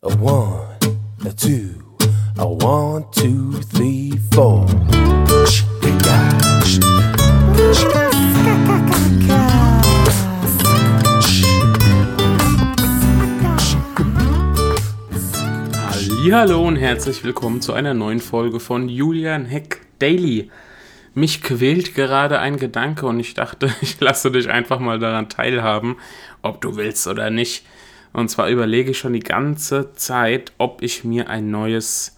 A one, a two, a one, two, three, four. Hallo und herzlich willkommen zu einer neuen Folge von Julian Heck Daily. Mich quält gerade ein Gedanke und ich dachte, ich lasse dich einfach mal daran teilhaben, ob du willst oder nicht. Und zwar überlege ich schon die ganze Zeit, ob ich mir ein neues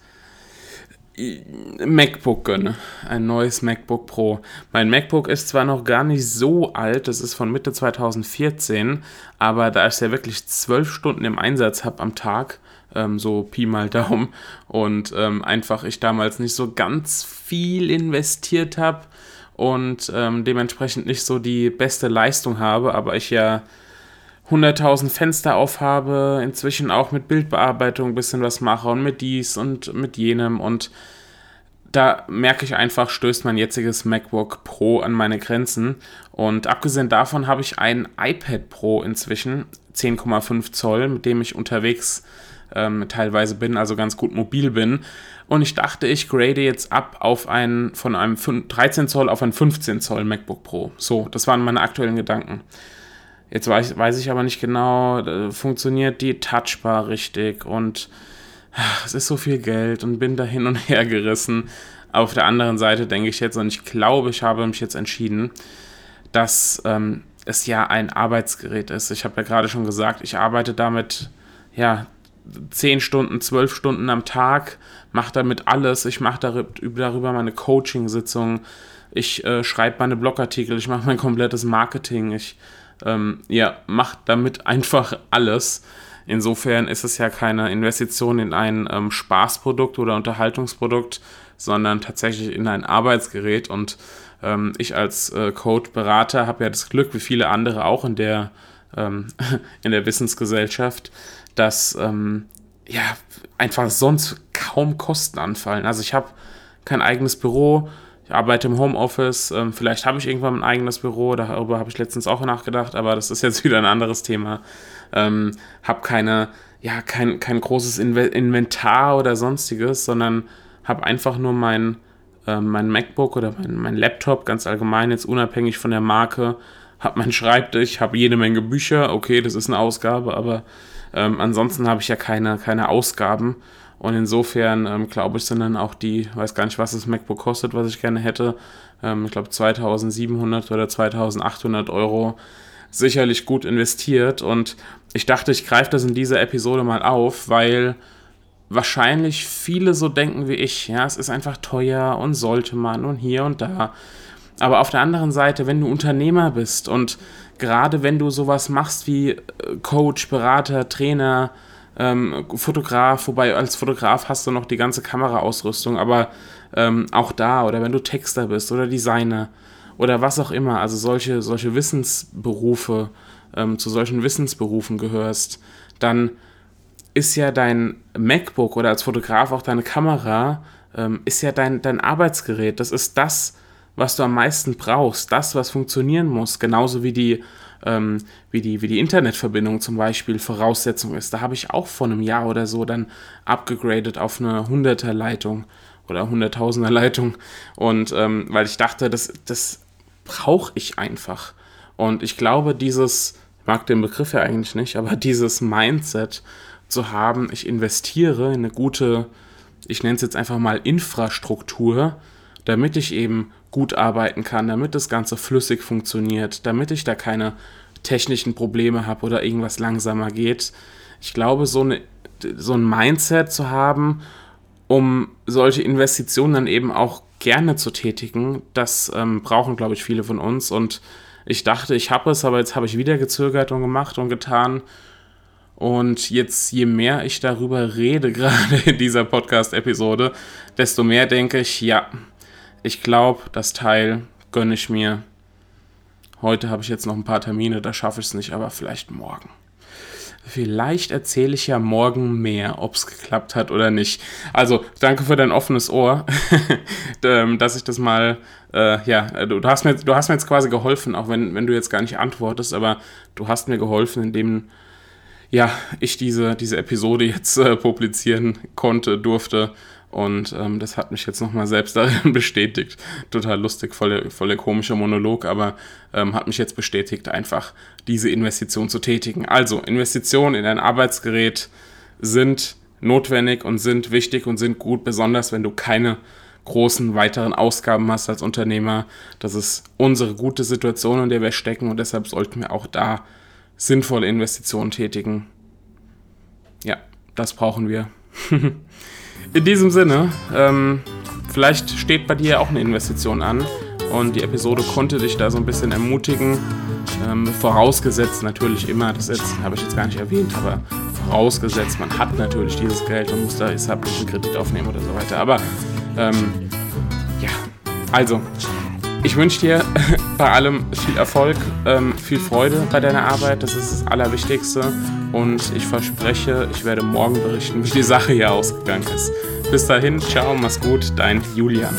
äh, MacBook gönne. Ein neues MacBook Pro. Mein MacBook ist zwar noch gar nicht so alt, das ist von Mitte 2014, aber da ich es ja wirklich zwölf Stunden im Einsatz habe am Tag, ähm, so Pi mal Daumen, und ähm, einfach ich damals nicht so ganz viel investiert habe und ähm, dementsprechend nicht so die beste Leistung habe, aber ich ja 100.000 Fenster aufhabe, inzwischen auch mit Bildbearbeitung ein bisschen was mache und mit dies und mit jenem und da merke ich einfach, stößt mein jetziges MacBook Pro an meine Grenzen. Und abgesehen davon habe ich ein iPad Pro inzwischen, 10,5 Zoll, mit dem ich unterwegs ähm, teilweise bin, also ganz gut mobil bin. Und ich dachte, ich grade jetzt ab auf ein, von einem 13 Zoll auf ein 15 Zoll MacBook Pro. So, das waren meine aktuellen Gedanken. Jetzt weiß, weiß ich aber nicht genau, äh, funktioniert die Touchbar richtig und ach, es ist so viel Geld und bin da hin und her gerissen. Auf der anderen Seite denke ich jetzt, und ich glaube, ich habe mich jetzt entschieden, dass ähm, es ja ein Arbeitsgerät ist. Ich habe ja gerade schon gesagt, ich arbeite damit ja 10 Stunden, 12 Stunden am Tag, mache damit alles. Ich mache darüber meine Coaching-Sitzungen, ich äh, schreibe meine Blogartikel, ich mache mein komplettes Marketing, ich ähm, ja, macht damit einfach alles. Insofern ist es ja keine Investition in ein ähm, Spaßprodukt oder Unterhaltungsprodukt, sondern tatsächlich in ein Arbeitsgerät. Und ähm, ich als äh, Code-Berater habe ja das Glück, wie viele andere auch in der, ähm, in der Wissensgesellschaft, dass ähm, ja einfach sonst kaum Kosten anfallen. Also ich habe kein eigenes Büro, ich arbeite im Homeoffice, ähm, vielleicht habe ich irgendwann ein eigenes Büro, darüber habe ich letztens auch nachgedacht, aber das ist jetzt wieder ein anderes Thema. Ähm, habe keine, ja, kein, kein großes Inventar oder sonstiges, sondern habe einfach nur mein, äh, mein MacBook oder mein, mein Laptop, ganz allgemein, jetzt unabhängig von der Marke, habe meinen Schreibtisch, habe jede Menge Bücher, okay, das ist eine Ausgabe, aber ähm, ansonsten habe ich ja keine, keine Ausgaben und insofern ähm, glaube ich, sind dann auch die, weiß gar nicht, was das MacBook kostet, was ich gerne hätte. Ähm, ich glaube 2700 oder 2800 Euro sicherlich gut investiert. Und ich dachte, ich greife das in dieser Episode mal auf, weil wahrscheinlich viele so denken wie ich. Ja, es ist einfach teuer und sollte man und hier und da. Aber auf der anderen Seite, wenn du Unternehmer bist und gerade wenn du sowas machst wie äh, Coach, Berater, Trainer, ähm, Fotograf, wobei als Fotograf hast du noch die ganze Kameraausrüstung, aber ähm, auch da, oder wenn du Texter bist oder Designer oder was auch immer, also solche, solche Wissensberufe, ähm, zu solchen Wissensberufen gehörst, dann ist ja dein MacBook oder als Fotograf auch deine Kamera, ähm, ist ja dein, dein Arbeitsgerät. Das ist das, was du am meisten brauchst, das, was funktionieren muss, genauso wie die ähm, wie, die, wie die Internetverbindung zum Beispiel Voraussetzung ist. Da habe ich auch vor einem Jahr oder so dann abgegradet auf eine 100er Leitung oder 100.000er Leitung. Und ähm, weil ich dachte, das, das brauche ich einfach. Und ich glaube, dieses, ich mag den Begriff ja eigentlich nicht, aber dieses Mindset zu haben, ich investiere in eine gute, ich nenne es jetzt einfach mal Infrastruktur, damit ich eben gut arbeiten kann, damit das Ganze flüssig funktioniert, damit ich da keine technischen Probleme habe oder irgendwas langsamer geht. Ich glaube, so, eine, so ein Mindset zu haben, um solche Investitionen dann eben auch gerne zu tätigen, das ähm, brauchen, glaube ich, viele von uns. Und ich dachte, ich habe es, aber jetzt habe ich wieder gezögert und gemacht und getan. Und jetzt, je mehr ich darüber rede, gerade in dieser Podcast-Episode, desto mehr denke ich, ja, ich glaube, das Teil gönne ich mir. Heute habe ich jetzt noch ein paar Termine, da schaffe ich es nicht, aber vielleicht morgen. Vielleicht erzähle ich ja morgen mehr, ob es geklappt hat oder nicht. Also, danke für dein offenes Ohr, ähm, dass ich das mal, äh, ja, du, hast mir, du hast mir jetzt quasi geholfen, auch wenn, wenn du jetzt gar nicht antwortest, aber du hast mir geholfen, indem ja, ich diese, diese Episode jetzt äh, publizieren konnte, durfte. Und ähm, das hat mich jetzt nochmal selbst darin bestätigt. Total lustig, voll der, voll Monolog, aber ähm, hat mich jetzt bestätigt, einfach diese Investition zu tätigen. Also, Investitionen in ein Arbeitsgerät sind notwendig und sind wichtig und sind gut, besonders wenn du keine großen weiteren Ausgaben hast als Unternehmer. Das ist unsere gute Situation, in der wir stecken und deshalb sollten wir auch da sinnvolle Investitionen tätigen. Ja, das brauchen wir. In diesem Sinne, ähm, vielleicht steht bei dir auch eine Investition an und die Episode konnte dich da so ein bisschen ermutigen. Ähm, vorausgesetzt natürlich immer, das habe ich jetzt gar nicht erwähnt, aber vorausgesetzt, man hat natürlich dieses Geld und muss da deshalb einen Kredit aufnehmen oder so weiter. Aber ähm, ja, also ich wünsche dir bei allem viel Erfolg, ähm, viel Freude bei deiner Arbeit. Das ist das Allerwichtigste. Und ich verspreche, ich werde morgen berichten, wie die Sache hier ausgegangen ist. Bis dahin, ciao, mach's gut, dein Julian.